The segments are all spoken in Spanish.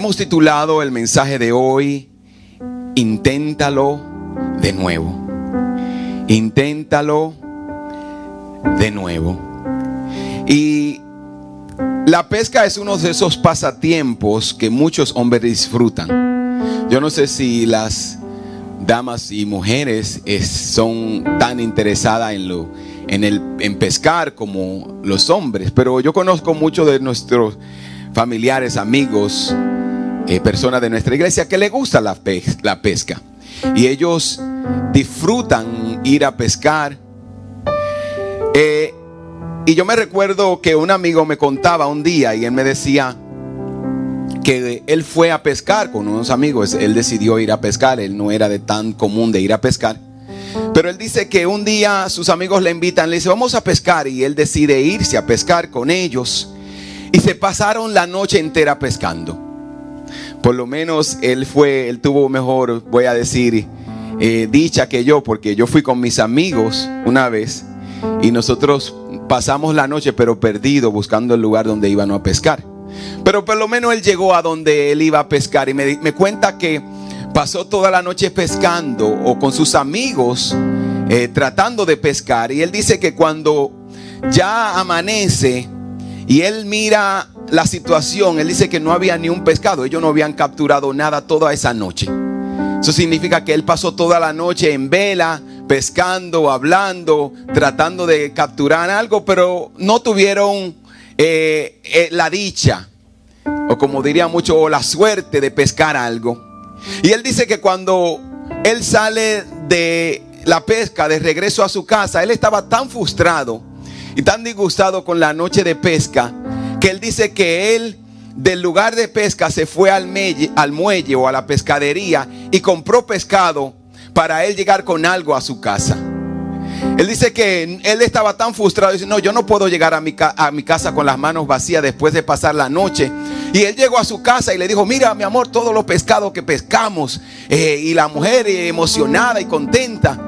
Hemos titulado el mensaje de hoy, Inténtalo de nuevo. Inténtalo de nuevo. Y la pesca es uno de esos pasatiempos que muchos hombres disfrutan. Yo no sé si las damas y mujeres son tan interesadas en el en pescar como los hombres, pero yo conozco muchos de nuestros familiares, amigos, eh, personas de nuestra iglesia que le gusta la, pesca y ellos disfrutan ir a pescar. Eh, y yo me recuerdo que un amigo me contaba un día y él me decía que él fue a pescar con unos amigos, él decidió ir a pescar, él no era de tan común de ir a pescar. Pero él dice que un día sus amigos le invitan, le dice, vamos a pescar y él decide irse a pescar con ellos. Y se pasaron la noche entera pescando. Por lo menos él fue, él tuvo mejor, voy a decir, eh, dicha que yo, porque yo fui con mis amigos una vez y nosotros pasamos la noche pero perdido buscando el lugar donde iban a pescar. Pero por lo menos él llegó a donde él iba a pescar y me, cuenta que pasó toda la noche pescando o con sus amigos eh, tratando de pescar. Y él dice que cuando ya amanece y él mira la situación, él dice que no había ni un pescado, ellos no habían capturado nada toda esa noche. Eso significa que él pasó toda la noche en vela, pescando, hablando, tratando de capturar algo, pero no tuvieron eh, eh, la dicha, o como diría mucho, la suerte de pescar algo. Y él dice que cuando él sale de la pesca, de regreso a su casa, él estaba tan frustrado y tan disgustado con la noche de pesca, que él dice que él del lugar de pesca se fue al, muelle o a la pescadería y compró pescado para él llegar con algo a su casa. Él dice que él estaba tan frustrado, dice, no, yo no puedo llegar a mi, a mi, casa con las manos vacías después de pasar la noche. Y él llegó a su casa y le dijo, mira mi amor, todos los pescados que pescamos. Eh, y la mujer emocionada y contenta.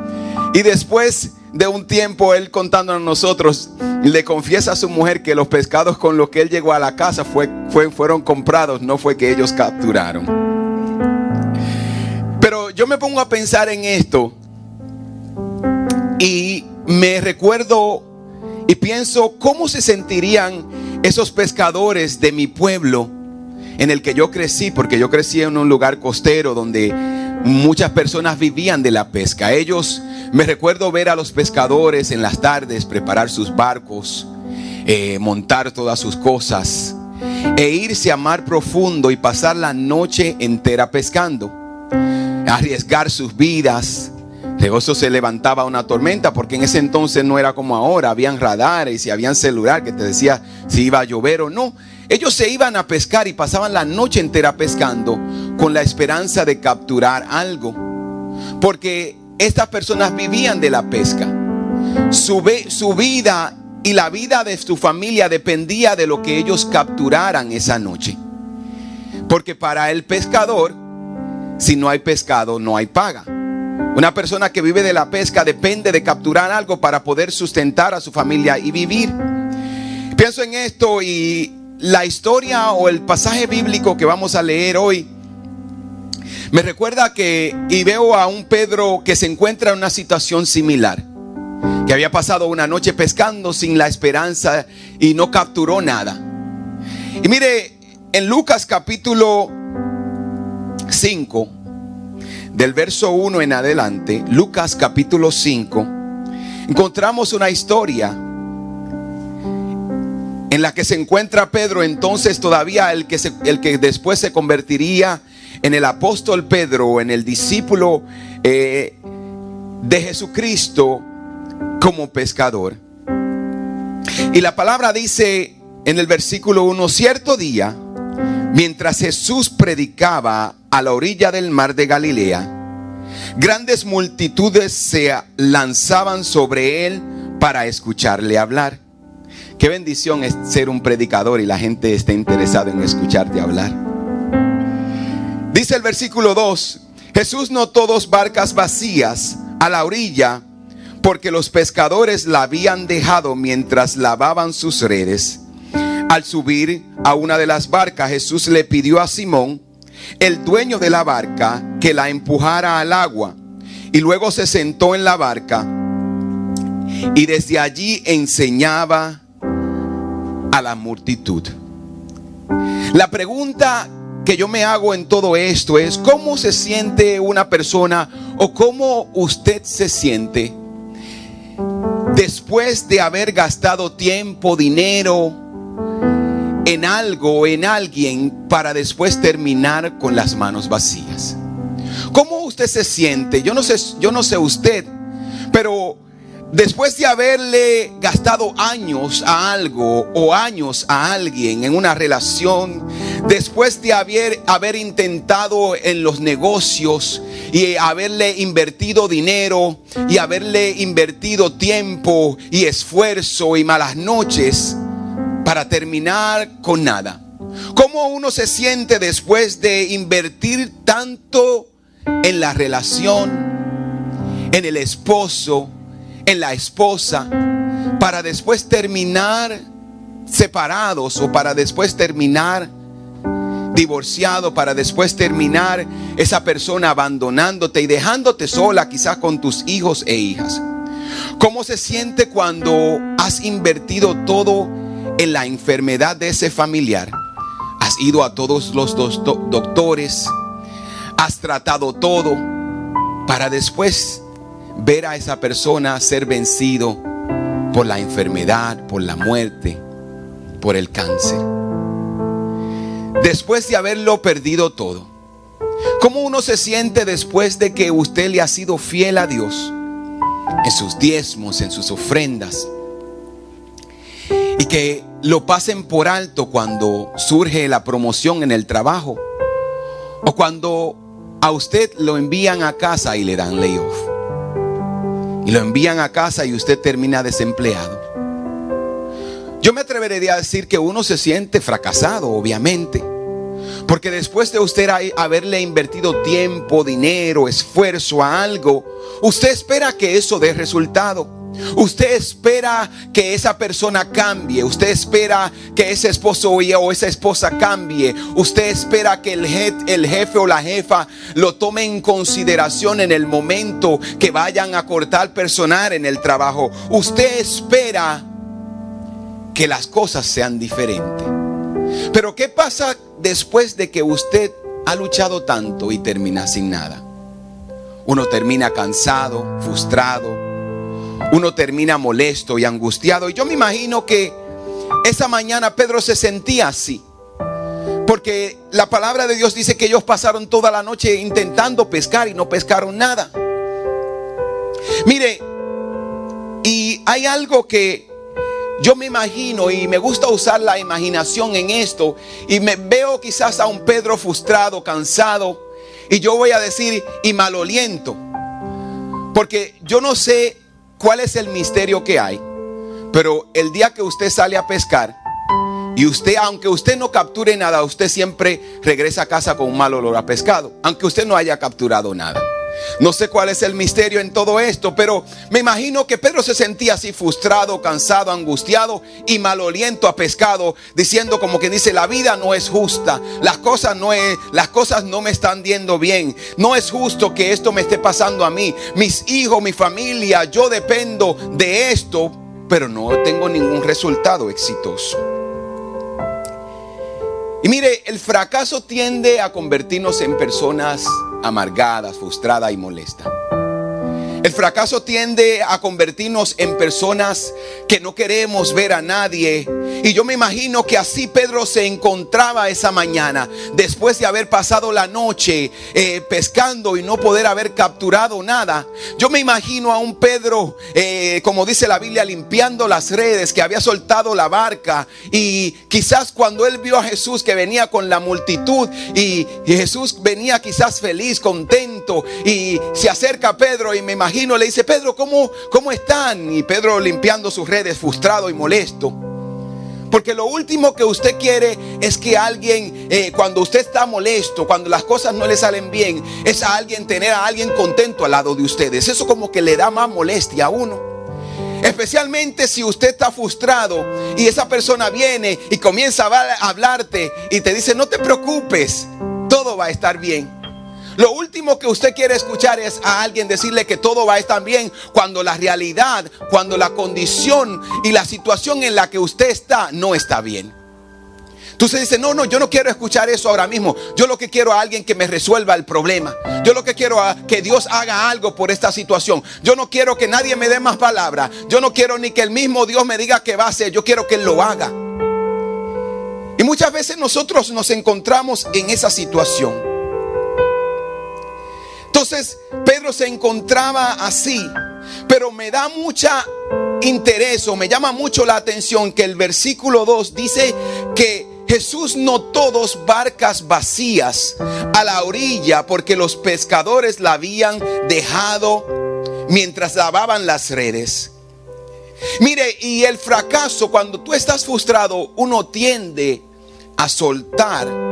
Y después de un tiempo, él contándonos a nosotros, le confiesa a su mujer que los pescados con los que él llegó a la casa fue, fueron comprados, no fue que ellos capturaron. Pero yo me pongo a pensar en esto y me recuerdo y pienso cómo se sentirían esos pescadores de mi pueblo en el que yo crecí, porque yo crecí en un lugar costero donde muchas personas vivían de la pesca. Ellos, me recuerdo ver a los pescadores en las tardes preparar sus barcos, eh, montar todas sus cosas e irse a mar profundo y pasar la noche entera pescando, arriesgar sus vidas de se levantaba una tormenta, porque en ese entonces no era como ahora, habían radares y habían celular que te decía si iba a llover o no. Ellos se iban a pescar y pasaban la noche entera pescando con la esperanza de capturar algo. Porque estas personas vivían de la pesca. Su, vida y la vida de su familia dependía de lo que ellos capturaran esa noche. Porque para el pescador, si no hay pescado, no hay paga. Una persona que vive de la pesca depende de capturar algo para poder sustentar a su familia y vivir. Pienso en esto y la historia o el pasaje bíblico que vamos a leer hoy me recuerda que y veo a un Pedro que se encuentra en una situación similar, que había pasado una noche pescando sin la esperanza y no capturó nada. Y mire, en Lucas capítulo 5, del verso 1 en adelante, Lucas capítulo 5, encontramos una historia en la que se encuentra Pedro, entonces todavía el que, el que después se convertiría en el apóstol Pedro, en el discípulo eh, de Jesucristo como pescador. Y la palabra dice en el versículo 1, cierto día, mientras Jesús predicaba a la orilla del mar de Galilea, grandes multitudes se lanzaban sobre él para escucharle hablar. Qué bendición es ser un predicador y la gente esté interesada en escucharte hablar. Dice el versículo 2, Jesús notó dos barcas vacías a la orilla porque los pescadores la habían dejado mientras lavaban sus redes. Al subir a una de las barcas, Jesús le pidió a Simón, el dueño de la barca, que la empujara al agua. Y luego se sentó en la barca y desde allí enseñaba a la multitud. La pregunta que yo me hago en todo esto es, ¿cómo se siente una persona o cómo usted se siente después de haber gastado tiempo, dinero en algo en alguien para después terminar con las manos vacías? ¿Cómo usted se siente? Yo no sé, yo no sé usted, pero después de haberle gastado años a algo o años a alguien en una relación, después de haber, intentado en los negocios y haberle invertido dinero y haberle invertido tiempo y esfuerzo y malas noches para terminar con nada. ¿Cómo uno se siente después de invertir tanto en la relación, en el esposo, en la esposa, para después terminar separados o para después terminar divorciado, para después terminar esa persona abandonándote y dejándote sola quizás con tus hijos e hijas. ¿Cómo se siente cuando has invertido todo en la enfermedad de ese familiar? Has ido a todos los doctores, has tratado todo para después ver a esa persona ser vencido por la enfermedad, por la muerte, por el cáncer. Después de haberlo perdido todo, ¿cómo uno se siente después de que usted le ha sido fiel a Dios en sus diezmos, en sus ofrendas? Y que lo pasen por alto cuando surge la promoción en el trabajo o cuando a usted lo envían a casa y le dan layoff. Y lo envían a casa y usted termina desempleado. Yo me atrevería a decir que uno se siente fracasado, obviamente. Porque después de usted haberle invertido tiempo, dinero, esfuerzo a algo, usted espera que eso dé resultado. Usted espera que esa persona cambie. Usted espera que ese esposo o esa esposa cambie. Usted espera que el, el jefe o la jefa lo tome en consideración en el momento que vayan a cortar personal en el trabajo. Usted espera que las cosas sean diferentes. Pero ¿qué pasa después de que usted ha luchado tanto y termina sin nada? Uno termina cansado, frustrado, uno termina molesto y angustiado. Y yo me imagino que esa mañana Pedro se sentía así. Porque la palabra de Dios dice que ellos pasaron toda la noche intentando pescar y no pescaron nada. Mire, y hay algo que yo me imagino y me gusta usar la imaginación en esto y me veo quizás a un Pedro frustrado, cansado y yo voy a decir y maloliento. Porque yo no sé cuál es el misterio que hay. Pero el día que usted sale a pescar y usted, aunque usted no capture nada, usted siempre regresa a casa con un mal olor a pescado, aunque usted no haya capturado nada. No sé cuál es el misterio en todo esto, pero me imagino que Pedro se sentía así frustrado, cansado, angustiado y maloliento a pescado, diciendo como que dice, la vida no es justa, las cosas no es, las cosas no me están yendo bien. No es justo que esto me esté pasando a mí, mis hijos, mi familia, yo dependo de esto, pero no tengo ningún resultado exitoso. Y mire, el fracaso tiende a convertirnos en personas amargadas, frustradas y molestas. El fracaso tiende a convertirnos en personas que no queremos ver a nadie. Y yo me imagino que así Pedro se encontraba esa mañana, después de haber pasado la noche eh, pescando y no poder haber capturado nada. Yo me imagino a un Pedro, eh, como dice la Biblia, limpiando las redes, que había soltado la barca. Y quizás cuando él vio a Jesús que venía con la multitud y, y Jesús venía quizás feliz, contento, y se acerca a Pedro y me imagino le dice, Pedro, ¿cómo, ¿cómo están? Y Pedro limpiando sus redes, frustrado y molesto. Porque lo último que usted quiere es que alguien, eh, cuando usted está molesto, cuando las cosas no le salen bien, es a alguien tener a alguien contento al lado de ustedes. Eso como que le da más molestia a uno. Especialmente si usted está frustrado y esa persona viene y comienza a hablarte y te dice, no te preocupes, todo va a estar bien. Lo último que usted quiere escuchar es a alguien decirle que todo va a estar bien cuando la realidad, cuando la condición y la situación en la que usted está no está bien. Entonces dice, no, no, yo no quiero escuchar eso ahora mismo. Yo lo que quiero a alguien que me resuelva el problema. Yo lo que quiero a que Dios haga algo por esta situación. Yo no quiero que nadie me dé más palabras. Yo no quiero ni que el mismo Dios me diga que va a hacer. Yo quiero que Él lo haga. Y muchas veces nosotros nos encontramos en esa situación. Entonces Pedro se encontraba así. Pero me da mucha interés o me llama mucho la atención que el versículo 2 dice que Jesús notó dos barcas vacías a la orilla porque los pescadores la habían dejado mientras lavaban las redes. Mire, y el fracaso, cuando tú estás frustrado, uno tiende a soltar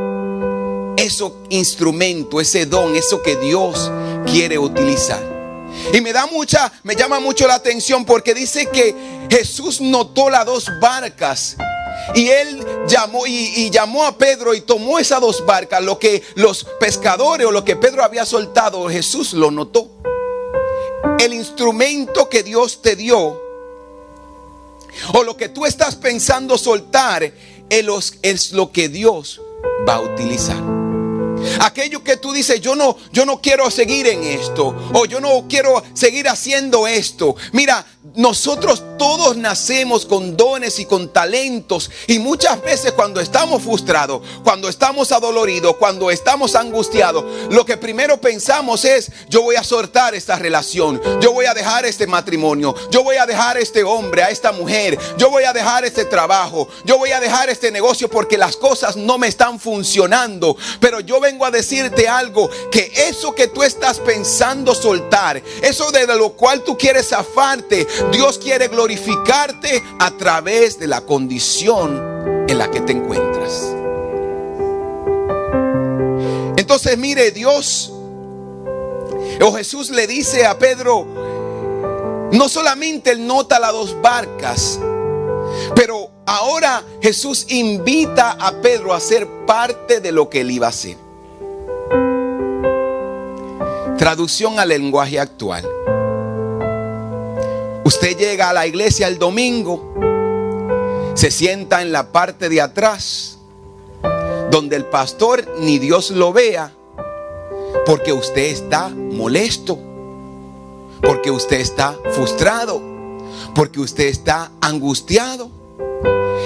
ese instrumento, ese don, eso que Dios quiere utilizar. Y me da mucha, me llama mucho la atención porque dice que Jesús notó las dos barcas y él llamó y, llamó a Pedro y tomó esas dos barcas. Lo que los pescadores o lo que Pedro había soltado, Jesús lo notó. El instrumento que Dios te dio o lo que tú estás pensando soltar es lo que Dios va a utilizar. Aquello que tú dices, yo no, yo no quiero seguir en esto, o yo no quiero seguir haciendo esto. Mira, nosotros todos nacemos con dones y con talentos y muchas veces cuando estamos frustrados, cuando estamos adoloridos, cuando estamos angustiados, lo que primero pensamos es, yo voy a soltar esta relación, yo voy a dejar este matrimonio, yo voy a dejar este hombre, a esta mujer, yo voy a dejar este trabajo, yo voy a dejar este negocio porque las cosas no me están funcionando. Pero yo vengo a decirte algo, que eso que tú estás pensando soltar, eso de lo cual tú quieres zafarte, Dios quiere glorificarte a través de la condición en la que te encuentras. Entonces mire, Dios o Jesús le dice a Pedro, no solamente él nota las dos barcas, pero ahora Jesús invita a Pedro a ser parte de lo que él iba a hacer. Traducción al lenguaje actual. Usted llega a la iglesia el domingo, se sienta en la parte de atrás, donde el pastor ni Dios lo vea, porque usted está molesto, porque usted está frustrado, porque usted está angustiado.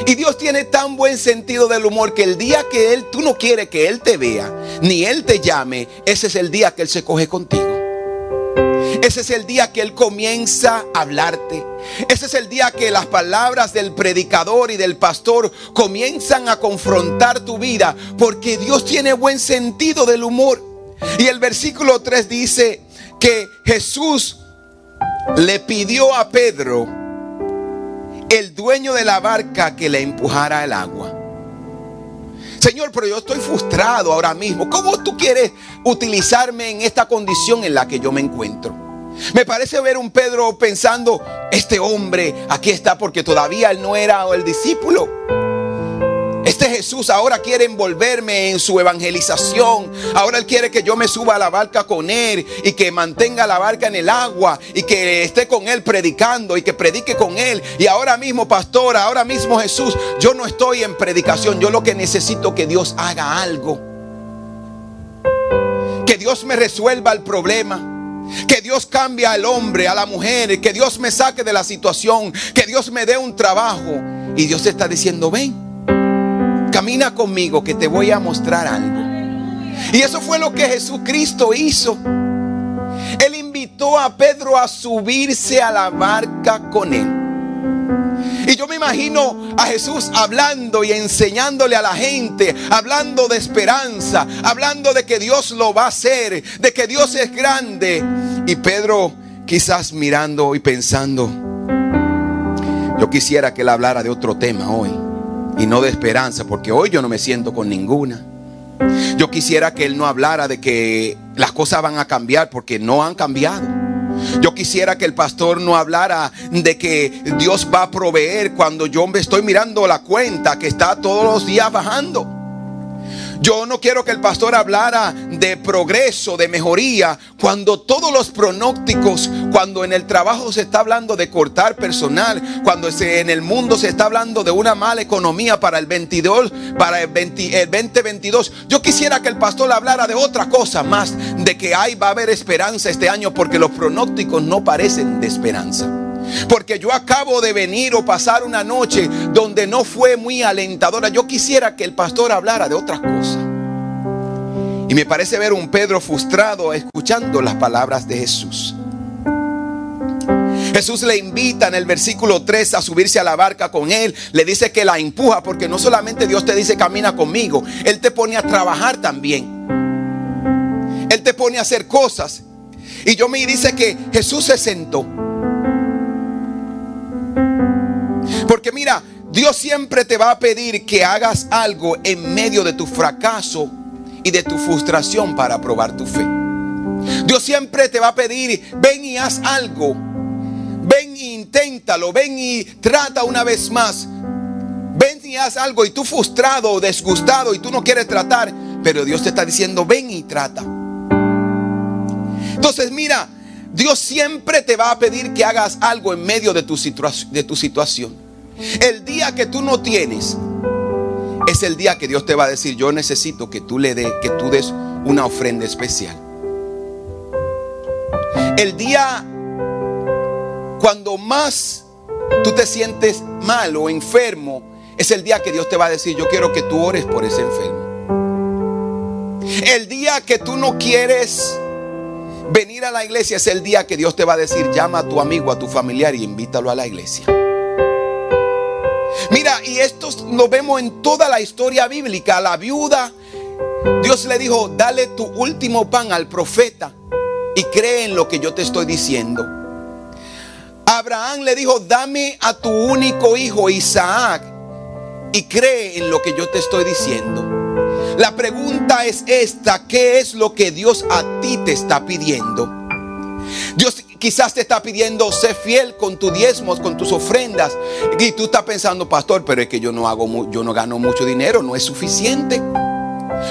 Y Dios tiene tan buen sentido del humor que el día que Él, tú no quieres que Él te vea, ni Él te llame, ese es el día que Él se coge contigo. Ese es el día que Él comienza a hablarte. Ese es el día que las palabras del predicador y del pastor comienzan a confrontar tu vida. Porque Dios tiene buen sentido del humor. Y el versículo 3 dice que Jesús le pidió a Pedro, el dueño de la barca, que le empujara el agua. Señor, pero yo estoy frustrado ahora mismo. ¿Cómo tú quieres utilizarme en esta condición en la que yo me encuentro? Me parece ver un Pedro pensando, este hombre aquí está porque todavía él no era el discípulo. Este Jesús ahora quiere envolverme en su evangelización. Ahora Él quiere que yo me suba a la barca con Él y que mantenga la barca en el agua y que esté con Él predicando y que predique con Él. Y ahora mismo, pastor, ahora mismo Jesús, yo no estoy en predicación. Yo lo que necesito que Dios haga algo. Que Dios me resuelva el problema. Que Dios cambie al hombre, a la mujer, que Dios me saque de la situación, que Dios me dé un trabajo. Y Dios está diciendo, ven, camina conmigo que te voy a mostrar algo. Y eso fue lo que Jesucristo hizo. Él invitó a Pedro a subirse a la barca con él. Y yo me imagino a Jesús hablando y enseñándole a la gente, hablando de esperanza, hablando de que Dios lo va a hacer, de que Dios es grande. Y Pedro quizás mirando y pensando, yo quisiera que él hablara de otro tema hoy y no de esperanza, porque hoy yo no me siento con ninguna. Yo quisiera que él no hablara de que las cosas van a cambiar porque no han cambiado. Yo quisiera que el pastor no hablara de que Dios va a proveer cuando yo me estoy mirando la cuenta que está todos los días bajando. Yo no quiero que el pastor hablara de progreso, de mejoría, cuando todos los pronósticos, cuando en el trabajo se está hablando de cortar personal, cuando en el mundo se está hablando de una mala economía para el 22, para el, 2022. Yo quisiera que el pastor hablara de otra cosa más, de que hay va a haber esperanza este año porque los pronósticos no parecen de esperanza. Porque yo acabo de venir o pasar una noche donde no fue muy alentadora. Yo quisiera que el pastor hablara de otras cosas. Y me parece ver un Pedro frustrado escuchando las palabras de Jesús. Jesús le invita en el versículo 3 a subirse a la barca con él. Le dice que la empuja porque no solamente Dios te dice camina conmigo, Él te pone a trabajar también. Él te pone a hacer cosas. Y yo me dice que Jesús se sentó. Porque mira, Dios siempre te va a pedir que hagas algo en medio de tu fracaso y de tu frustración para probar tu fe. Dios siempre te va a pedir, ven y haz algo. Ven e inténtalo, ven y trata una vez más. Ven y haz algo y tú frustrado o disgustado y tú no quieres tratar, pero Dios te está diciendo, ven y trata. Entonces mira, Dios siempre te va a pedir que hagas algo en medio de tu, de tu situación. El día que tú no tienes es el día que Dios te va a decir, yo necesito que tú le des, que tú des una ofrenda especial. El día cuando más tú te sientes mal o enfermo, es el día que Dios te va a decir, yo quiero que tú ores por ese enfermo. El día que tú no quieres venir a la iglesia es el día que Dios te va a decir, llama a tu amigo, a tu familiar y invítalo a la iglesia. Mira, y esto lo vemos en toda la historia bíblica. la viuda, Dios le dijo, dale tu último pan al profeta y cree en lo que yo te estoy diciendo. Abraham le dijo, dame a tu único hijo Isaac y cree en lo que yo te estoy diciendo. La pregunta es esta, ¿qué es lo que Dios a ti te está pidiendo? Dios quizás te está pidiendo ser fiel con tus diezmos, con tus ofrendas. Y tú estás pensando, pastor, pero es que yo no hago, yo no gano mucho dinero, no es suficiente.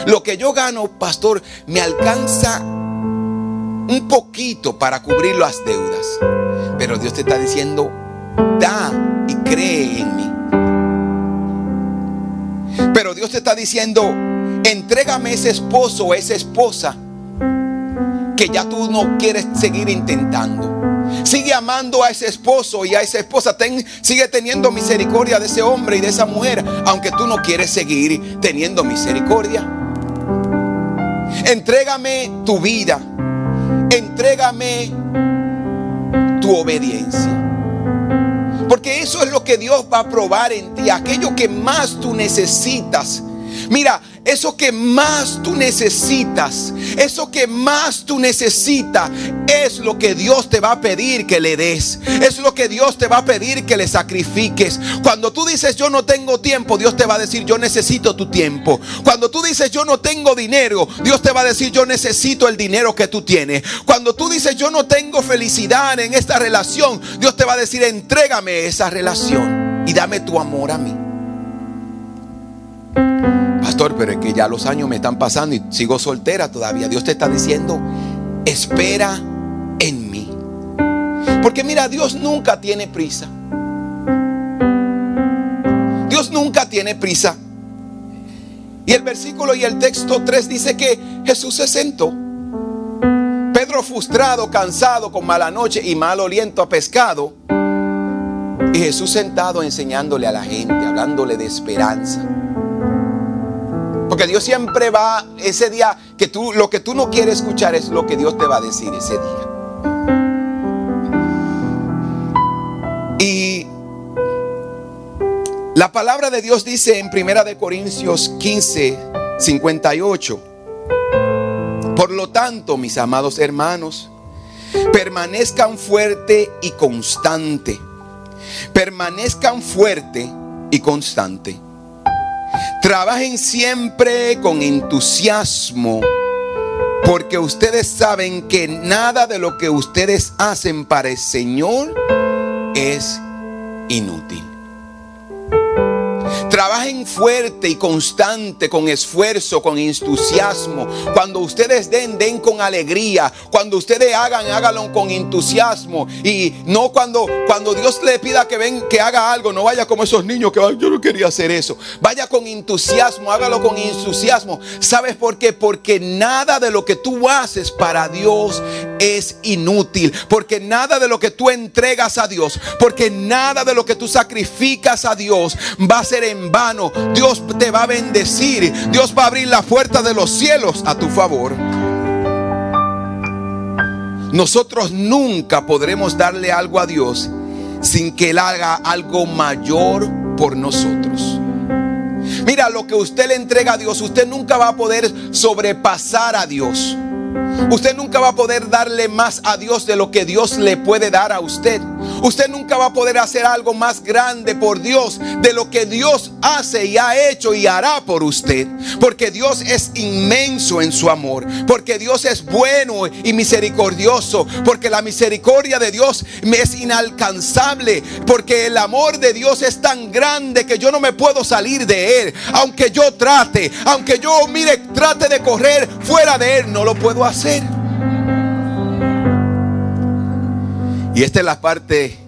Lo que yo gano, pastor, me alcanza un poquito para cubrir las deudas. Pero Dios te está diciendo, da y cree en mí. Pero Dios te está diciendo, entrégame ese esposo o esa esposa que ya tú no quieres seguir intentando. Sigue amando a ese esposo y a esa esposa. sigue teniendo misericordia de ese hombre y de esa mujer, aunque tú no quieres seguir teniendo misericordia. Entrégame tu vida. Entrégame tu obediencia. Porque eso es lo que Dios va a probar en ti, aquello que más tú necesitas. Mira, eso que más tú necesitas, eso que más tú necesitas es lo que Dios te va a pedir que le des. Es lo que Dios te va a pedir que le sacrifiques. Cuando tú dices yo no tengo tiempo, Dios te va a decir yo necesito tu tiempo. Cuando tú dices yo no tengo dinero, Dios te va a decir yo necesito el dinero que tú tienes. Cuando tú dices yo no tengo felicidad en esta relación, Dios te va a decir entrégame esa relación y dame tu amor a mí pero es que ya los años me están pasando y sigo soltera todavía. Dios te está diciendo, espera en mí. Porque mira, Dios nunca tiene prisa. Dios nunca tiene prisa. Y el versículo y el texto 3 dice que Jesús se sentó. Pedro frustrado, cansado, con mala noche y mal oliento a pescado. Y Jesús sentado enseñándole a la gente, hablándole de esperanza. Porque Dios siempre va ese día que tú lo que tú no quieres escuchar es lo que Dios te va a decir ese día. Y la palabra de Dios dice en Primera de Corintios 15, 58. Por lo tanto, mis amados hermanos, permanezcan fuerte y constante. Permanezcan fuerte y constante Trabajen siempre con entusiasmo Porque ustedes saben que nada de lo que ustedes hacen para el Señor es inútil. Trabajen fuerte y constante, con esfuerzo, con entusiasmo. Cuando ustedes den, den con alegría. Cuando ustedes hagan, háganlo con entusiasmo. Y no cuando, cuando Dios le pida que ven, que haga algo, no vaya como esos niños que yo no quería hacer eso. Vaya con entusiasmo, hágalo con entusiasmo. ¿Sabes por qué? Porque nada de lo que tú haces para Dios es inútil. Porque nada de lo que tú entregas a Dios, porque nada de lo que tú sacrificas a Dios va a ser en vano. Dios te va a bendecir. Dios va a abrir la puerta de los cielos a tu favor. Nosotros nunca podremos darle algo a Dios sin que Él haga algo mayor por nosotros. Mira, lo que usted le entrega a Dios, usted nunca va a poder sobrepasar a Dios. Usted nunca va a poder darle más a Dios de lo que Dios le puede dar a usted. Usted nunca va a poder hacer algo más grande por Dios de lo que Dios hace y ha hecho y hará por usted. Porque Dios es inmenso en su amor. Porque Dios es bueno y misericordioso. Porque la misericordia de Dios es inalcanzable. Porque el amor de Dios es tan grande que yo no me puedo salir de él. Aunque yo trate, aunque yo mire, trate de correr fuera de él, no lo puedo hacer. Y esta es la parte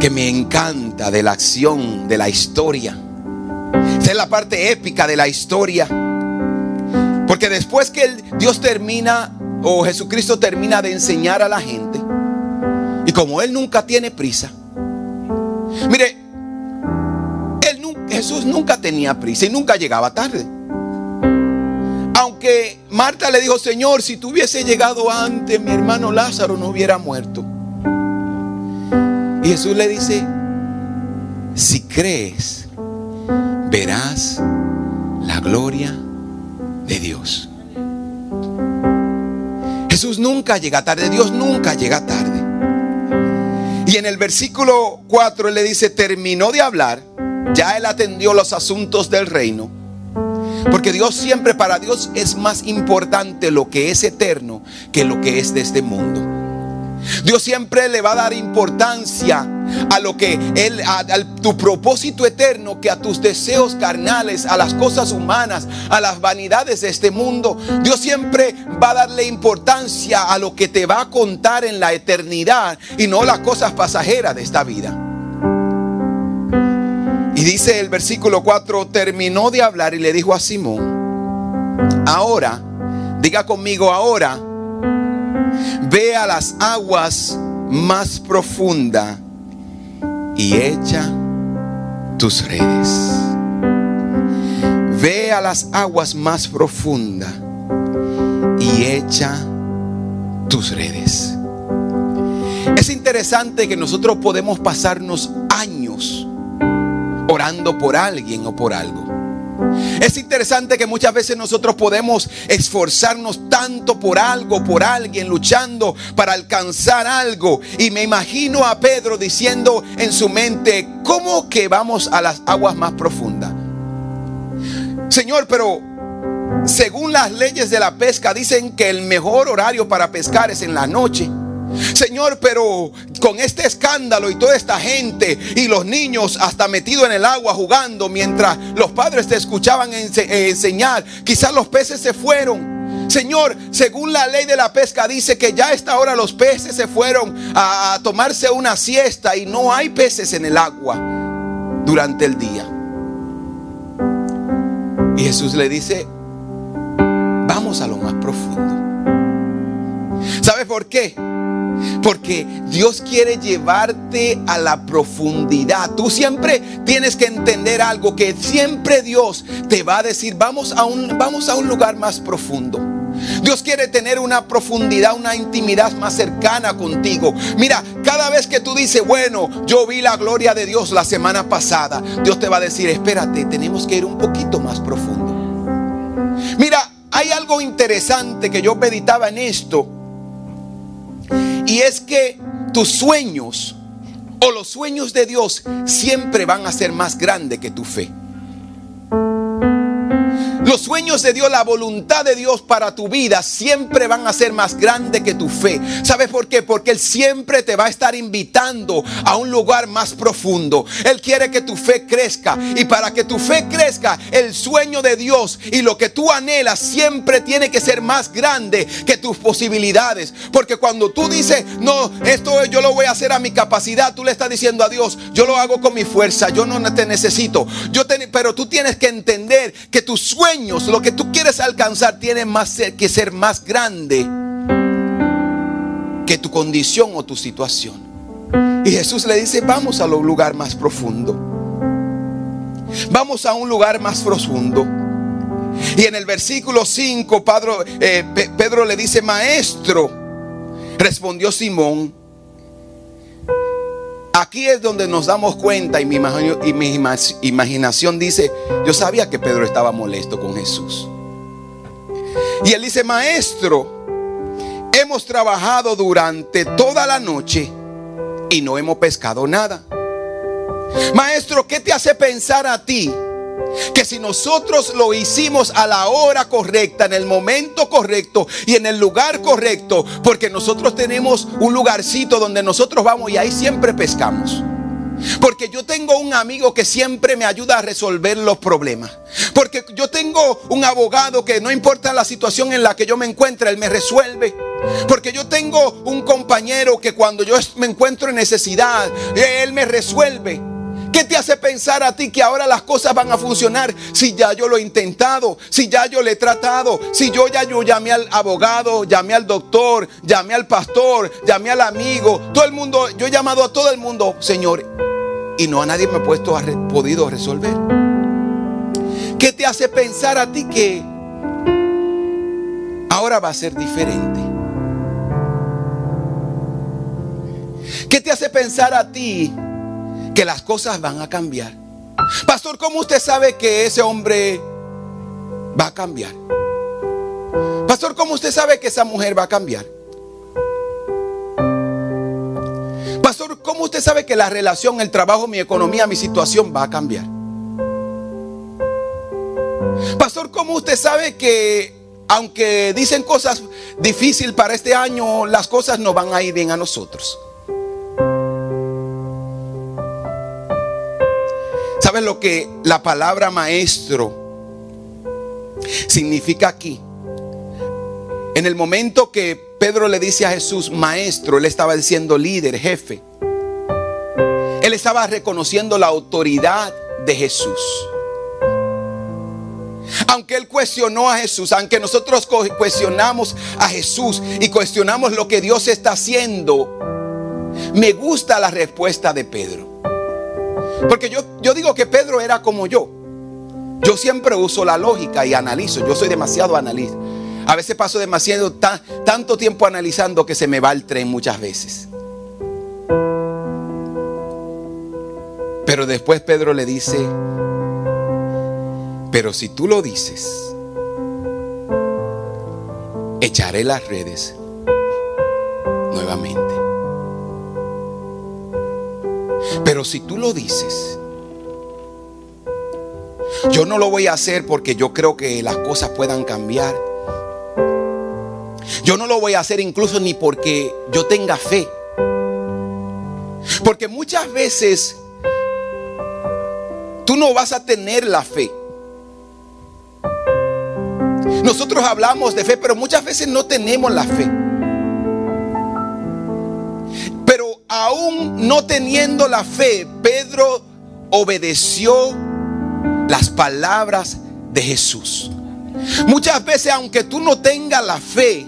que me encanta de la acción, de la historia. Esta es la parte épica de la historia. Porque después que Dios termina o Jesucristo termina de enseñar a la gente, y como Él nunca tiene prisa, mire, Jesús nunca tenía prisa y nunca llegaba tarde. Aunque Marta le dijo, Señor, si tú hubiese llegado antes, mi hermano Lázaro no hubiera muerto. Y Jesús le dice, si crees, verás la gloria de Dios. Jesús nunca llega tarde, Dios nunca llega tarde. Y en el versículo 4 él le dice, terminó de hablar, ya él atendió los asuntos del reino porque Dios siempre para Dios es más importante lo que es eterno que lo que es de este mundo. Dios siempre le va a dar importancia a lo que él a, tu propósito eterno que a tus deseos carnales, a las cosas humanas, a las vanidades de este mundo. Dios siempre va a darle importancia a lo que te va a contar en la eternidad y no las cosas pasajeras de esta vida. Y dice el versículo 4, terminó de hablar y le dijo a Simón, ahora, diga conmigo ahora, ve a las aguas más profundas y echa tus redes. Ve a las aguas más profundas y echa tus redes. Es interesante que nosotros podemos pasarnos años orando por alguien o por algo. Es interesante que muchas veces nosotros podemos esforzarnos tanto por algo, por alguien, luchando para alcanzar algo. Y me imagino a Pedro diciendo en su mente, ¿cómo que vamos a las aguas más profundas? Señor, pero según las leyes de la pesca dicen que el mejor horario para pescar es en la noche. Señor, pero con este escándalo y toda esta gente y los niños hasta metidos en el agua jugando mientras los padres te escuchaban enseñar, quizás los peces se fueron. Señor, según la ley de la pesca dice que ya a esta hora los peces se fueron a, a tomarse una siesta y no hay peces en el agua durante el día. Y Jesús le dice, vamos a lo más profundo. ¿Sabe por qué? Porque Dios quiere llevarte a la profundidad. Tú siempre tienes que entender algo que siempre Dios te va a decir, vamos a un, vamos a un lugar más profundo. Dios quiere tener una profundidad, una intimidad más cercana contigo. Mira, cada vez que tú dices, bueno, yo vi la gloria de Dios la semana pasada, Dios te va a decir, espérate, tenemos que ir un poquito más profundo. Mira, hay algo interesante que yo meditaba en esto y es que tus sueños o los sueños de Dios siempre van a ser más grandes que tu fe. Los sueños de Dios, la voluntad de Dios para tu vida siempre van a ser más grandes que tu fe. ¿Sabes por qué? Porque Él siempre te va a estar invitando a un lugar más profundo. Él quiere que tu fe crezca. Y para que tu fe crezca, el sueño de Dios y lo que tú anhelas siempre tiene que ser más grande que tus posibilidades. Porque cuando tú dices, no, esto yo lo voy a hacer a mi capacidad, tú le estás diciendo a Dios, yo lo hago con mi fuerza, yo no te necesito. Pero tú tienes que entender que tus lo que tú quieres alcanzar, tiene más que ser más grande que tu condición o tu situación. Y Jesús le dice, vamos a un lugar más profundo. Vamos a un lugar más profundo. Y en el versículo 5, Pedro, eh, Pedro le dice, maestro, respondió Simón, Aquí es donde nos damos cuenta y mi, imaginación dice, yo sabía que Pedro estaba molesto con Jesús. Y él dice, maestro, hemos trabajado durante toda la noche y no hemos pescado nada. Maestro, ¿qué te hace pensar a ti que si nosotros lo hicimos a la hora correcta, en el momento correcto y en el lugar correcto, porque nosotros tenemos un lugarcito donde nosotros vamos y ahí siempre pescamos. Porque yo tengo un amigo que siempre me ayuda a resolver los problemas. Porque yo tengo un abogado que no importa la situación en la que yo me encuentre, él me resuelve. Porque yo tengo un compañero que cuando yo me encuentro en necesidad, él me resuelve. ¿Qué te hace pensar a ti que ahora las cosas van a funcionar si ya yo lo he intentado, si ya yo le he tratado, si yo ya yo llamé al abogado, llamé al doctor, llamé al pastor, llamé al amigo, todo el mundo, yo he llamado a todo el mundo, Señor, y no a nadie me ha puesto a podido resolver? ¿Qué te hace pensar a ti que ahora va a ser diferente? ¿Qué te hace pensar a ti que las cosas van a cambiar. Pastor, ¿cómo usted sabe que ese hombre va a cambiar? Pastor, ¿cómo usted sabe que esa mujer va a cambiar? Pastor, ¿cómo usted sabe que la relación, el trabajo, mi economía, mi situación va a cambiar? Pastor, ¿cómo usted sabe que aunque dicen cosas difíciles para este año, las cosas no van a ir bien a nosotros? ¿Sabes lo que la palabra maestro significa aquí? En el momento que Pedro le dice a Jesús, maestro, él estaba diciendo líder, jefe. Él estaba reconociendo la autoridad de Jesús. Aunque él cuestionó a Jesús, aunque nosotros cuestionamos a Jesús y cuestionamos lo que Dios está haciendo, me gusta la respuesta de Pedro. Porque yo, yo digo que Pedro era como yo. Yo siempre uso la lógica y analizo. Yo soy demasiado analista. A veces paso demasiado tanto tiempo analizando que se me va el tren muchas veces. Pero después Pedro le dice, pero si tú lo dices, echaré las redes nuevamente. Pero si tú lo dices, yo no lo voy a hacer porque yo creo que las cosas puedan cambiar. Yo no lo voy a hacer incluso ni porque yo tenga fe. Porque muchas veces tú no vas a tener la fe. Nosotros hablamos de fe, pero muchas veces no tenemos la fe. Aún no teniendo la fe, Pedro obedeció las palabras de Jesús. Muchas veces, aunque tú no tengas la fe,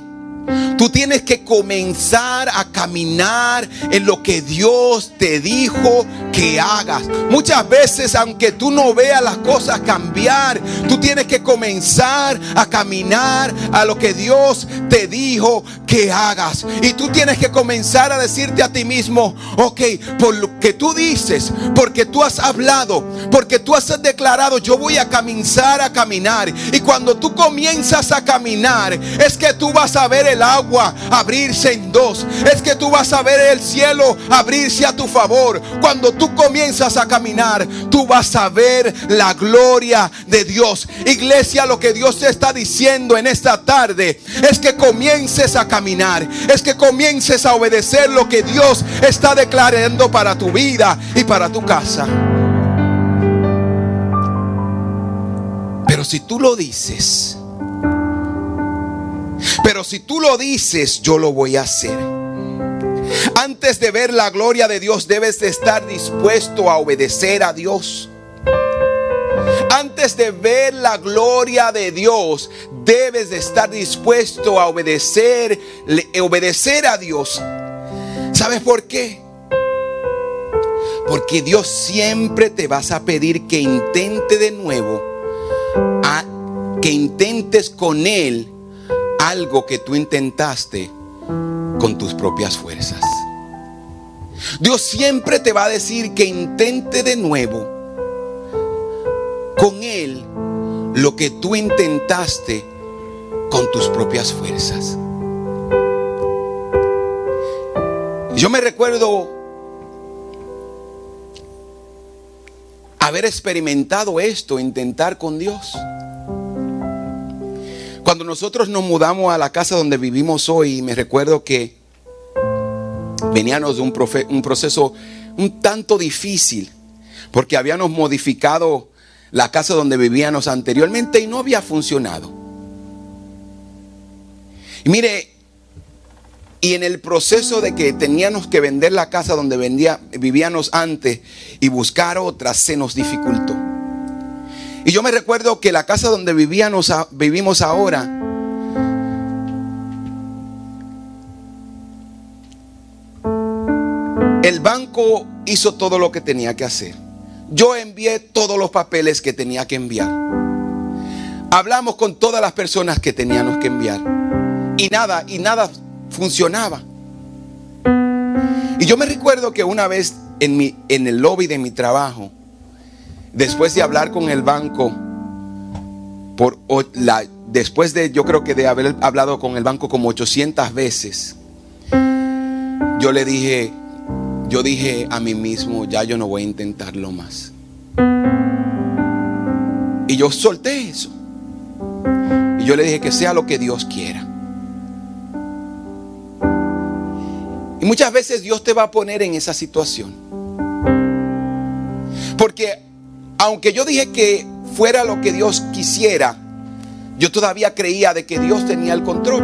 Tú tienes que comenzar a caminar en lo que Dios te dijo que hagas. Muchas veces, aunque tú no veas las cosas cambiar, tú tienes que comenzar a caminar a lo que Dios te dijo hagas. Y tú tienes que comenzar a decirte a ti mismo, ok, por lo que tú dices, porque tú has hablado, porque tú has declarado, yo voy a comenzar a caminar. Y cuando tú comienzas a caminar, es que tú vas a ver el agua abrirse en dos. Es que tú vas a ver el cielo abrirse a tu favor. Cuando tú comienzas a caminar, tú vas a ver la gloria de Dios. Iglesia, lo que Dios te está diciendo en esta tarde es que comiences a caminar, es que comiences a obedecer lo que Dios está declarando para tu vida y para tu casa. Pero si tú lo dices, pero si tú lo dices, yo lo voy a hacer. Antes de ver la gloria de Dios, debes de estar dispuesto a obedecer a Dios. Antes de ver la gloria de Dios, debes de estar dispuesto a obedecer, obedecer a Dios. ¿Sabes por qué? Porque Dios siempre te vas a pedir que intente de nuevo, que intentes con Él algo que tú intentaste con tus propias fuerzas. Dios siempre te va a decir que intente de nuevo con Él lo que tú intentaste con tus propias fuerzas. Yo me recuerdo haber experimentado esto, intentar con Dios. Cuando nosotros nos mudamos a la casa donde vivimos hoy, me recuerdo que veníamos de un, proceso un tanto difícil, porque habíamos modificado la casa donde vivíamos anteriormente y no había funcionado. Y mire, y en el proceso de que teníamos que vender la casa donde vivíamos antes y buscar otra, se nos dificultó. Y yo me recuerdo que la casa donde vivíamos, vivimos ahora, el banco hizo todo lo que tenía que hacer. Yo envié todos los papeles que tenía que enviar. Hablamos con todas las personas que teníamos que enviar. Y nada, y nada funcionaba. Y yo me recuerdo que una vez en, mi, en el lobby de mi trabajo, después de hablar con el banco, por después de, yo creo que de haber hablado con el banco como 800 veces, yo le dije, yo dije a mí mismo, ya yo no voy a intentarlo más. Y yo solté eso. Y yo le dije que sea lo que Dios quiera. Y muchas veces Dios te va a poner en esa situación. Porque aunque yo dije que fuera lo que Dios quisiera, yo todavía creía de que Dios tenía el control.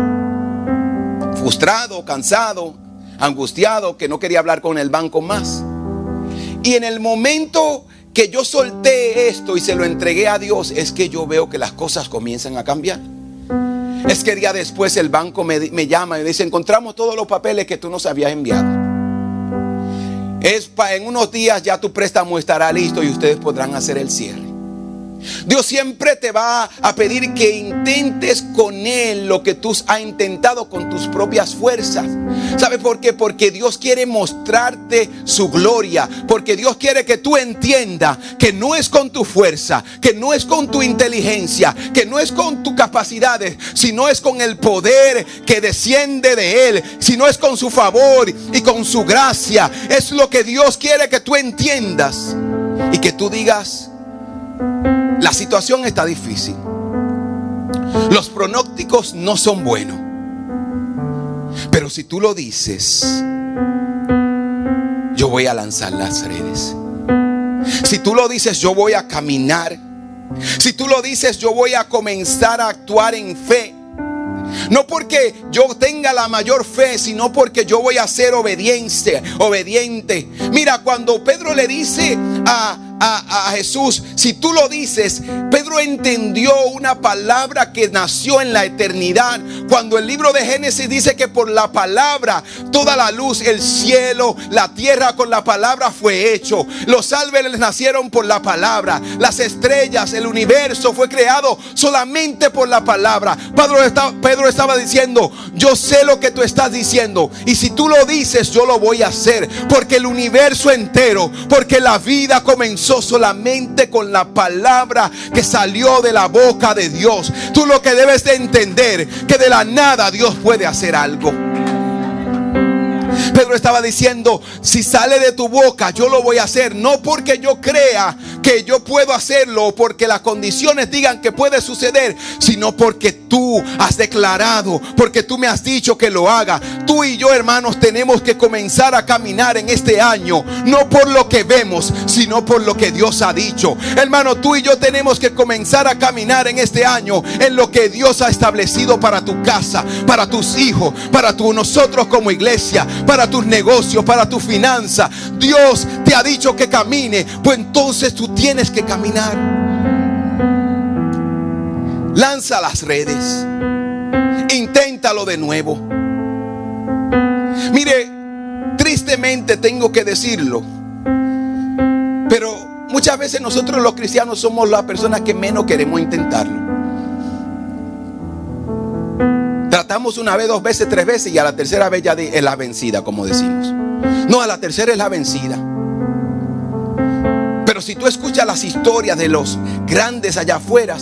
Frustrado, cansado, angustiado, que no quería hablar con el banco más. Y en el momento que yo solté esto y se lo entregué a Dios, es que yo veo que las cosas comienzan a cambiar. Es que día después el banco me, llama y me dice, encontramos todos los papeles que tú nos habías enviado. Es en unos días ya tu préstamo estará listo y ustedes podrán hacer el cierre. Dios siempre te va a pedir que intentes con Él lo que tú has intentado con tus propias fuerzas. ¿Sabe por qué? Porque Dios quiere mostrarte su gloria. Porque Dios quiere que tú entiendas que no es con tu fuerza, que no es con tu inteligencia, que no es con tus capacidades, sino es con el poder que desciende de Él, sino es con su favor y con su gracia. Es lo que Dios quiere que tú entiendas y que tú digas la situación está difícil. Los pronósticos no son buenos. Pero si tú lo dices, yo voy a lanzar las redes. Si tú lo dices, yo voy a caminar. Si tú lo dices, yo voy a comenzar a actuar en fe. No porque yo tenga la mayor fe, sino porque yo voy a ser obediente, obediente. Mira, cuando Pedro le dice a, a, Jesús, si tú lo dices, Pedro entendió una palabra que nació en la eternidad. Cuando el libro de Génesis dice que por la palabra toda la luz, el cielo, la tierra con la palabra fue hecho. Los árboles nacieron por la palabra. Las estrellas, el universo fue creado solamente por la palabra. Pedro estaba, Pedro estaba diciendo, yo sé lo que tú estás diciendo. Y si tú lo dices, yo lo voy a hacer. Porque el universo entero, porque la vida comenzó solamente con la palabra que salió de la boca de Dios. Tú lo que debes de entender, que de la nada Dios puede hacer algo. Pedro estaba diciendo, si sale de tu boca, yo lo voy a hacer. No porque yo crea que yo puedo hacerlo o porque las condiciones digan que puede suceder, sino porque tú has declarado, porque tú me has dicho que lo haga. Tú y yo, hermanos, tenemos que comenzar a caminar en este año, no por lo que vemos, sino por lo que Dios ha dicho. Hermano, tú y yo tenemos que comenzar a caminar en este año en lo que Dios ha establecido para tu casa, para tus hijos, para tu, nosotros como iglesia, para tus negocios, para tu finanza. Dios te ha dicho que camine, pues entonces tú tienes que caminar. Lanza las redes. Inténtalo de nuevo. Mire, tristemente tengo que decirlo. Pero muchas veces nosotros los cristianos somos las personas que menos queremos intentarlo. Tratamos una vez, dos veces, tres veces y a la tercera vez ya es la vencida, como decimos. No, a la tercera es la vencida. Pero si tú escuchas las historias de los grandes allá afuera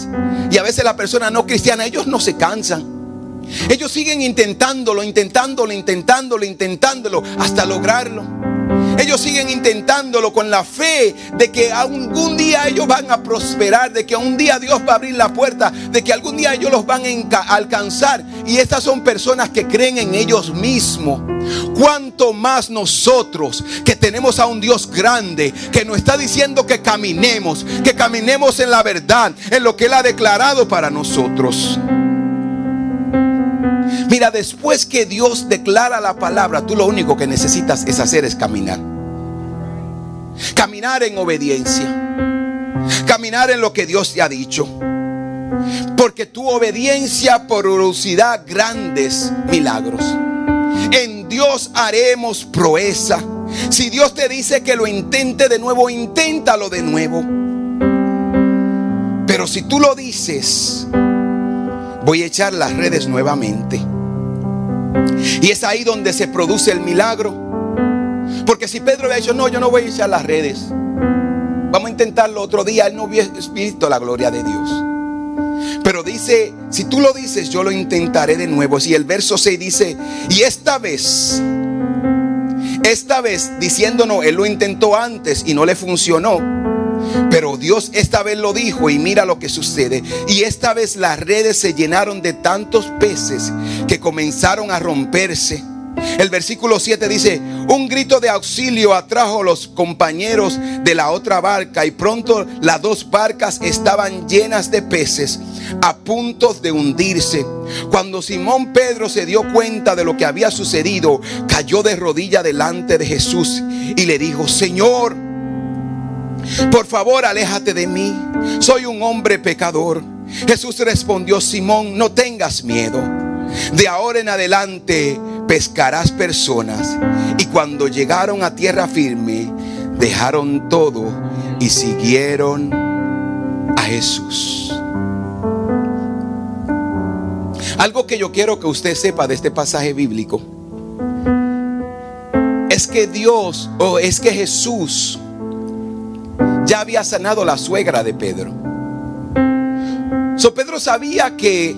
y a veces la persona no cristiana, ellos no se cansan. Ellos siguen intentándolo, intentándolo, intentándolo, intentándolo hasta lograrlo. Ellos siguen intentándolo con la fe de que algún día ellos van a prosperar, de que un día Dios va a abrir la puerta, de que algún día ellos los van a alcanzar. Y estas son personas que creen en ellos mismos. Cuanto más nosotros que tenemos a un Dios grande que nos está diciendo que caminemos, que caminemos en la verdad, en lo que Él ha declarado para nosotros. Mira, después que Dios declara la palabra, tú lo único que necesitas es hacer es caminar. Caminar en obediencia. Caminar en lo que Dios te ha dicho. Porque tu obediencia producirá grandes milagros. En Dios haremos proeza. Si Dios te dice que lo intente de nuevo, inténtalo de nuevo. Pero si tú lo dices, voy a echar las redes nuevamente. Y es ahí donde se produce el milagro. Porque si Pedro había dicho, no, yo no voy a echar las redes. Vamos a intentarlo otro día. Él no hubiera visto la gloria de Dios. Pero dice, si tú lo dices, yo lo intentaré de nuevo. Si el verso 6 dice, y esta vez, esta vez diciéndonos, él lo intentó antes y no le funcionó. Pero Dios esta vez lo dijo y mira lo que sucede. Y esta vez las redes se llenaron de tantos peces que comenzaron a romperse. El versículo 7 dice, un grito de auxilio atrajo a los compañeros de la otra barca y pronto las dos barcas estaban llenas de peces a punto de hundirse. Cuando Simón Pedro se dio cuenta de lo que había sucedido, cayó de rodilla delante de Jesús y le dijo, Señor, por favor, aléjate de mí. Soy un hombre pecador. Jesús respondió, Simón, no tengas miedo. De ahora en adelante pescarás personas. Y cuando llegaron a tierra firme, dejaron todo y siguieron a Jesús. Algo que yo quiero que usted sepa de este pasaje bíblico es que Dios o es que Jesús ya había sanado la suegra de Pedro. So Pedro sabía que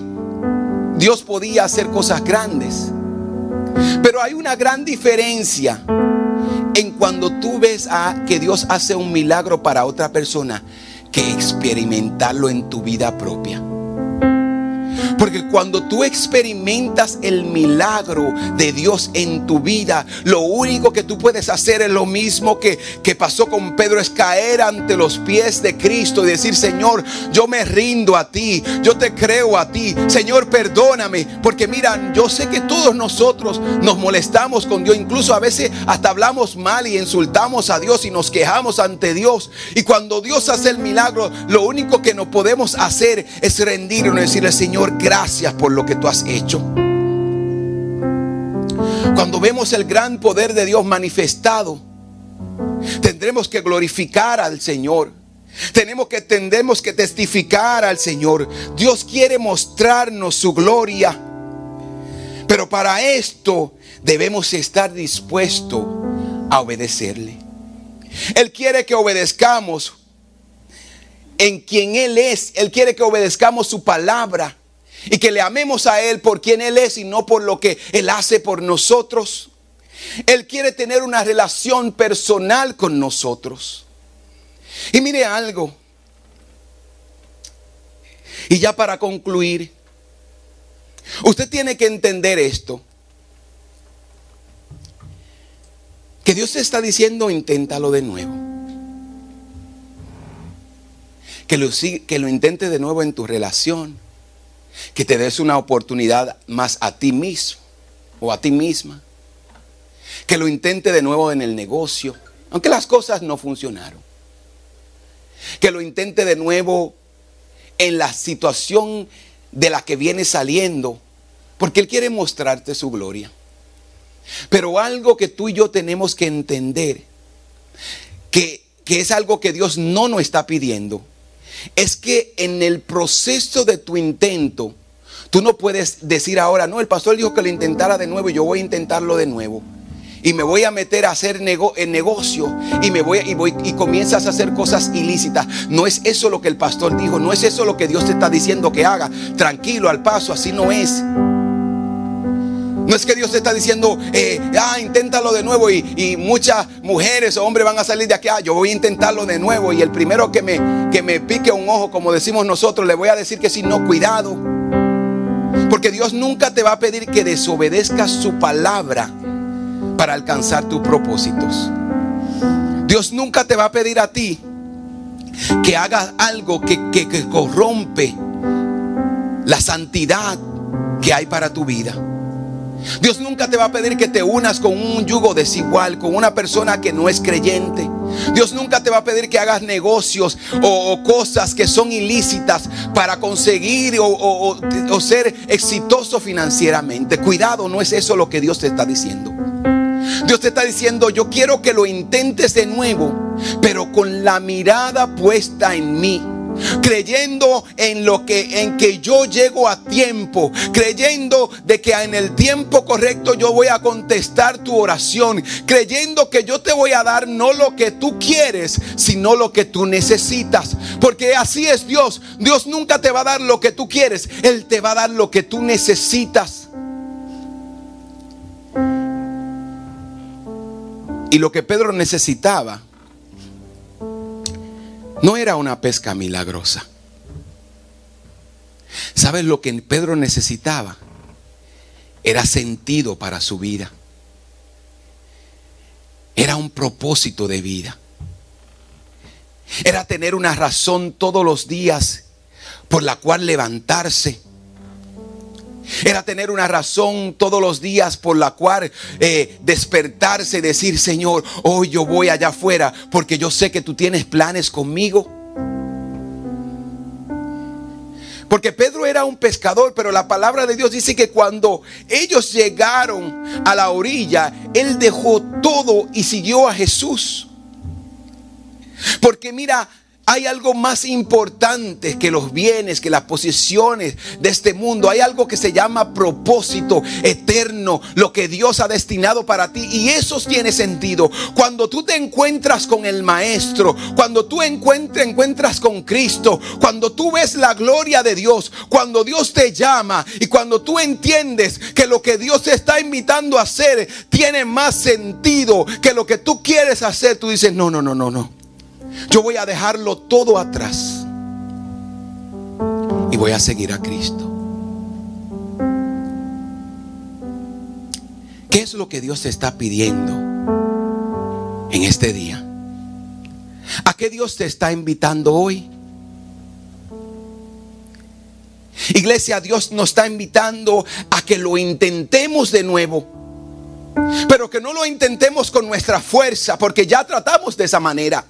Dios podía hacer cosas grandes. Pero hay una gran diferencia en cuando tú ves a que Dios hace un milagro para otra persona que experimentarlo en tu vida propia. Porque cuando tú experimentas el milagro de Dios en tu vida, lo único que tú puedes hacer es lo mismo que, que pasó con Pedro, es caer ante los pies de Cristo y decir, Señor, yo me rindo a ti, yo te creo a ti, Señor, perdóname. Porque mira, yo sé que todos nosotros nos molestamos con Dios, incluso a veces hasta hablamos mal y insultamos a Dios y nos quejamos ante Dios. Y cuando Dios hace el milagro, lo único que nos podemos hacer es rendirnos y decirle, Señor, gracias gracias por lo que tú has hecho. Cuando vemos el gran poder de Dios manifestado, tendremos que glorificar al Señor. Tenemos que tendremos que testificar al Señor. Dios quiere mostrarnos su gloria. Pero para esto debemos estar dispuestos a obedecerle. Él quiere que obedezcamos en quien Él es. Él quiere que obedezcamos su palabra. Y que le amemos a Él por quien Él es y no por lo que Él hace por nosotros. Él quiere tener una relación personal con nosotros. Y mire algo. Y ya para concluir, usted tiene que entender esto. Que Dios te está diciendo, inténtalo de nuevo. Que lo, que lo intente de nuevo en tu relación que te des una oportunidad más a ti mismo o a ti misma. Que lo intente de nuevo en el negocio, aunque las cosas no funcionaron. Que lo intente de nuevo en la situación de la que viene saliendo, porque Él quiere mostrarte su gloria. Pero algo que tú y yo tenemos que entender, que, que es algo que Dios no nos está pidiendo, es que en el proceso de tu intento, tú no puedes decir ahora, no, el pastor dijo que lo intentara de nuevo y yo voy a intentarlo de nuevo. Y me voy a meter a hacer el negocio y me voy y voy y comienzas a hacer cosas ilícitas. No es eso lo que el pastor dijo, no es eso lo que Dios te está diciendo que haga. Tranquilo, al paso, así no es. No es que Dios te está diciendo, eh, ah, inténtalo de nuevo y, muchas mujeres o hombres van a salir de aquí, ah, yo voy a intentarlo de nuevo y el primero que me, que me pique un ojo, como decimos nosotros, le voy a decir que si no, cuidado. Porque Dios nunca te va a pedir que desobedezcas su palabra para alcanzar tus propósitos. Dios nunca te va a pedir a ti que hagas algo que, que corrompe la santidad que hay para tu vida. Dios nunca te va a pedir que te unas con un yugo desigual, con una persona que no es creyente. Dios nunca te va a pedir que hagas negocios o, cosas que son ilícitas para conseguir o, o ser exitoso financieramente. Cuidado, no es eso lo que Dios te está diciendo. Dios te está diciendo, yo quiero que lo intentes de nuevo, pero con la mirada puesta en mí creyendo en lo que en que yo llego a tiempo, creyendo de que en el tiempo correcto yo voy a contestar tu oración, creyendo que yo te voy a dar no lo que tú quieres, sino lo que tú necesitas, porque así es Dios. Dios nunca te va a dar lo que tú quieres, él te va a dar lo que tú necesitas. Y lo que Pedro necesitaba no era una pesca milagrosa. ¿Sabes lo que Pedro necesitaba? Era sentido para su vida. Era un propósito de vida. Era tener una razón todos los días por la cual levantarse era tener una razón todos los días por la cual eh, despertarse y decir, Señor, hoy yo voy allá afuera porque yo sé que tú tienes planes conmigo. Porque Pedro era un pescador, pero la palabra de Dios dice que cuando ellos llegaron a la orilla, él dejó todo y siguió a Jesús. Porque mira, hay algo más importante que los bienes, que las posiciones de este mundo. Hay algo que se llama propósito eterno, lo que Dios ha destinado para ti. Y eso tiene sentido. Cuando tú te encuentras con el Maestro, cuando tú encuentras, encuentras con Cristo, cuando tú ves la gloria de Dios, cuando Dios te llama y cuando tú entiendes que lo que Dios te está invitando a hacer tiene más sentido que lo que tú quieres hacer, tú dices, no, no, no, no, no. Yo voy a dejarlo todo atrás y voy a seguir a Cristo. ¿Qué es lo que Dios te está pidiendo en este día? ¿A qué Dios te está invitando hoy? Iglesia, Dios nos está invitando a que lo intentemos de nuevo. Pero que no lo intentemos con nuestra fuerza, porque ya tratamos de esa manera.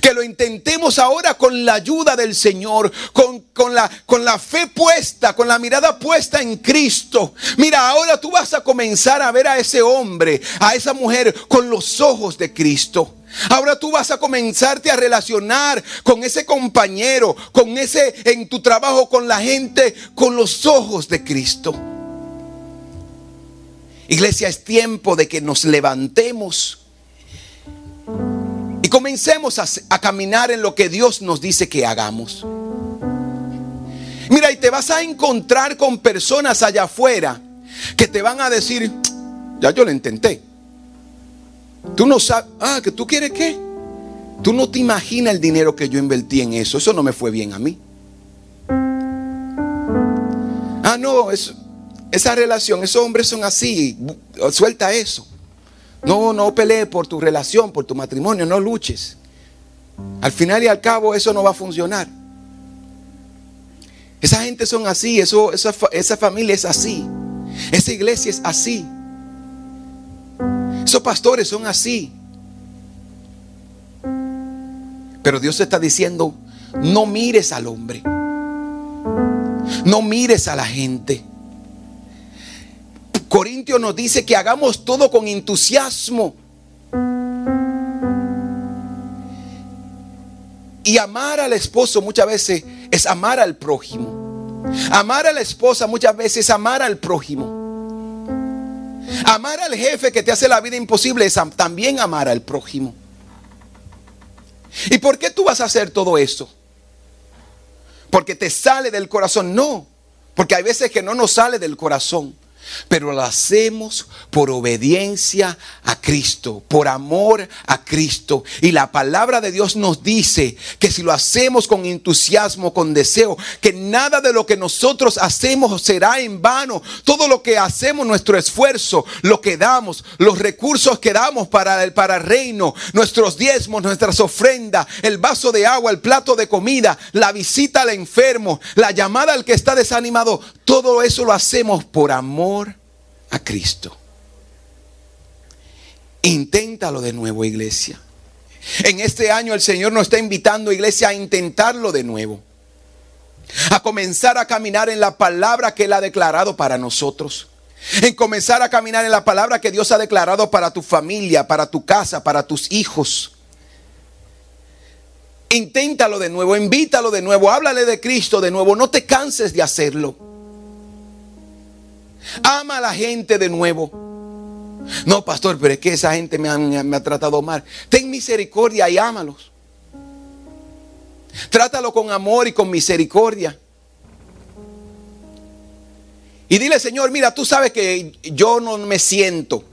Que lo intentemos ahora con la ayuda del Señor, con, la, con la fe puesta, con la mirada puesta en Cristo. Mira, ahora tú vas a comenzar a ver a ese hombre, a esa mujer, con los ojos de Cristo. Ahora tú vas a comenzarte a relacionar con ese compañero, con ese en tu trabajo, con la gente, con los ojos de Cristo. Iglesia, es tiempo de que nos levantemos comencemos a, caminar en lo que Dios nos dice que hagamos. Mira, y te vas a encontrar con personas allá afuera que te van a decir, ya yo lo intenté. Tú no sabes, ah, que tú quieres qué. Tú no te imaginas el dinero que yo invertí en eso. Eso no me fue bien a mí. Ah, no, esa relación, esos hombres son así. Suelta eso. No, no pelees por tu relación, por tu matrimonio, no luches. Al final y al cabo eso no va a funcionar. Esa gente son así, eso, esa, esa familia es así. Esa iglesia es así. Esos pastores son así. Pero Dios está diciendo, no mires al hombre. No mires a la gente. Corintio nos dice que hagamos todo con entusiasmo. Y amar al esposo muchas veces es amar al prójimo. Amar a la esposa muchas veces es amar al prójimo. Amar al jefe que te hace la vida imposible es también amar al prójimo. ¿Y por qué tú vas a hacer todo eso? Porque te sale del corazón. No, porque hay veces que no nos sale del corazón pero lo hacemos por obediencia a Cristo, por amor a Cristo. Y la palabra de Dios nos dice que si lo hacemos con entusiasmo, con deseo, que nada de lo que nosotros hacemos será en vano. Todo lo que hacemos, nuestro esfuerzo, lo que damos, los recursos que damos para el, para reino, nuestros diezmos, nuestras ofrendas, el vaso de agua, el plato de comida, la visita al enfermo, la llamada al que está desanimado, todo eso lo hacemos por amor a Cristo. Inténtalo de nuevo, iglesia. En este año el Señor nos está invitando, iglesia, a intentarlo de nuevo. A comenzar a caminar en la palabra que Él ha declarado para nosotros. En comenzar a caminar en la palabra que Dios ha declarado para tu familia, para tu casa, para tus hijos. Inténtalo de nuevo, invítalo de nuevo, háblale de Cristo de nuevo, no te canses de hacerlo. Ama a la gente de nuevo. No, pastor, pero es que esa gente me ha, tratado mal. Ten misericordia y ámalos. Trátalo con amor y con misericordia. Y dile, Señor, mira, tú sabes que yo no me siento.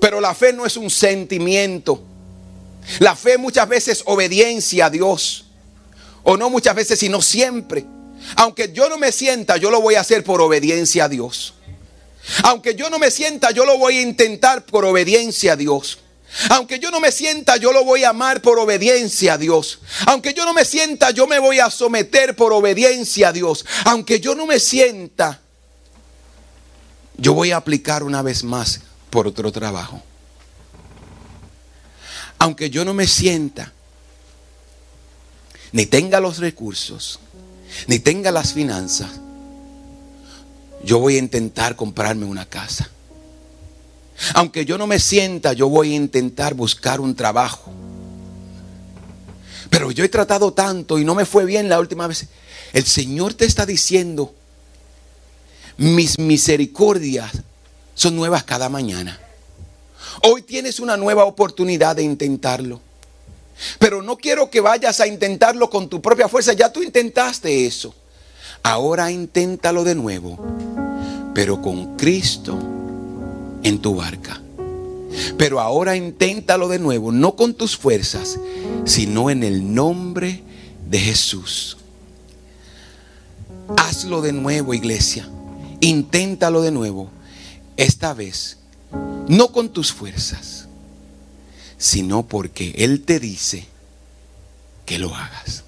Pero la fe no es un sentimiento. La fe muchas veces es obediencia a Dios. O no muchas veces, sino siempre. Aunque yo no me sienta, yo lo voy a hacer por obediencia a Dios. Aunque yo no me sienta, yo lo voy a intentar por obediencia a Dios. Aunque yo no me sienta, yo lo voy a amar por obediencia a Dios. Aunque yo no me sienta, yo me voy a someter por obediencia a Dios. Aunque yo no me sienta, yo voy a aplicar una vez más por otro trabajo. Aunque yo no me sienta, ni tenga los recursos, ni tenga las finanzas, yo voy a intentar comprarme una casa. Aunque yo no me sienta, yo voy a intentar buscar un trabajo. Pero yo he tratado tanto y no me fue bien la última vez. El Señor te está diciendo, mis misericordias son nuevas cada mañana. Hoy tienes una nueva oportunidad de intentarlo. Pero no quiero que vayas a intentarlo con tu propia fuerza. Ya tú intentaste eso. Ahora inténtalo de nuevo. Pero con Cristo en tu barca. Pero ahora inténtalo de nuevo. No con tus fuerzas, sino en el nombre de Jesús. Hazlo de nuevo, iglesia. Inténtalo de nuevo. esta vez, no con tus fuerzas, sino porque Él te dice que lo hagas.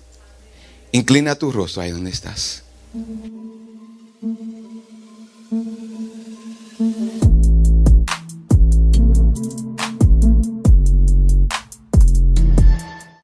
Inclina tu rostro ahí donde estás.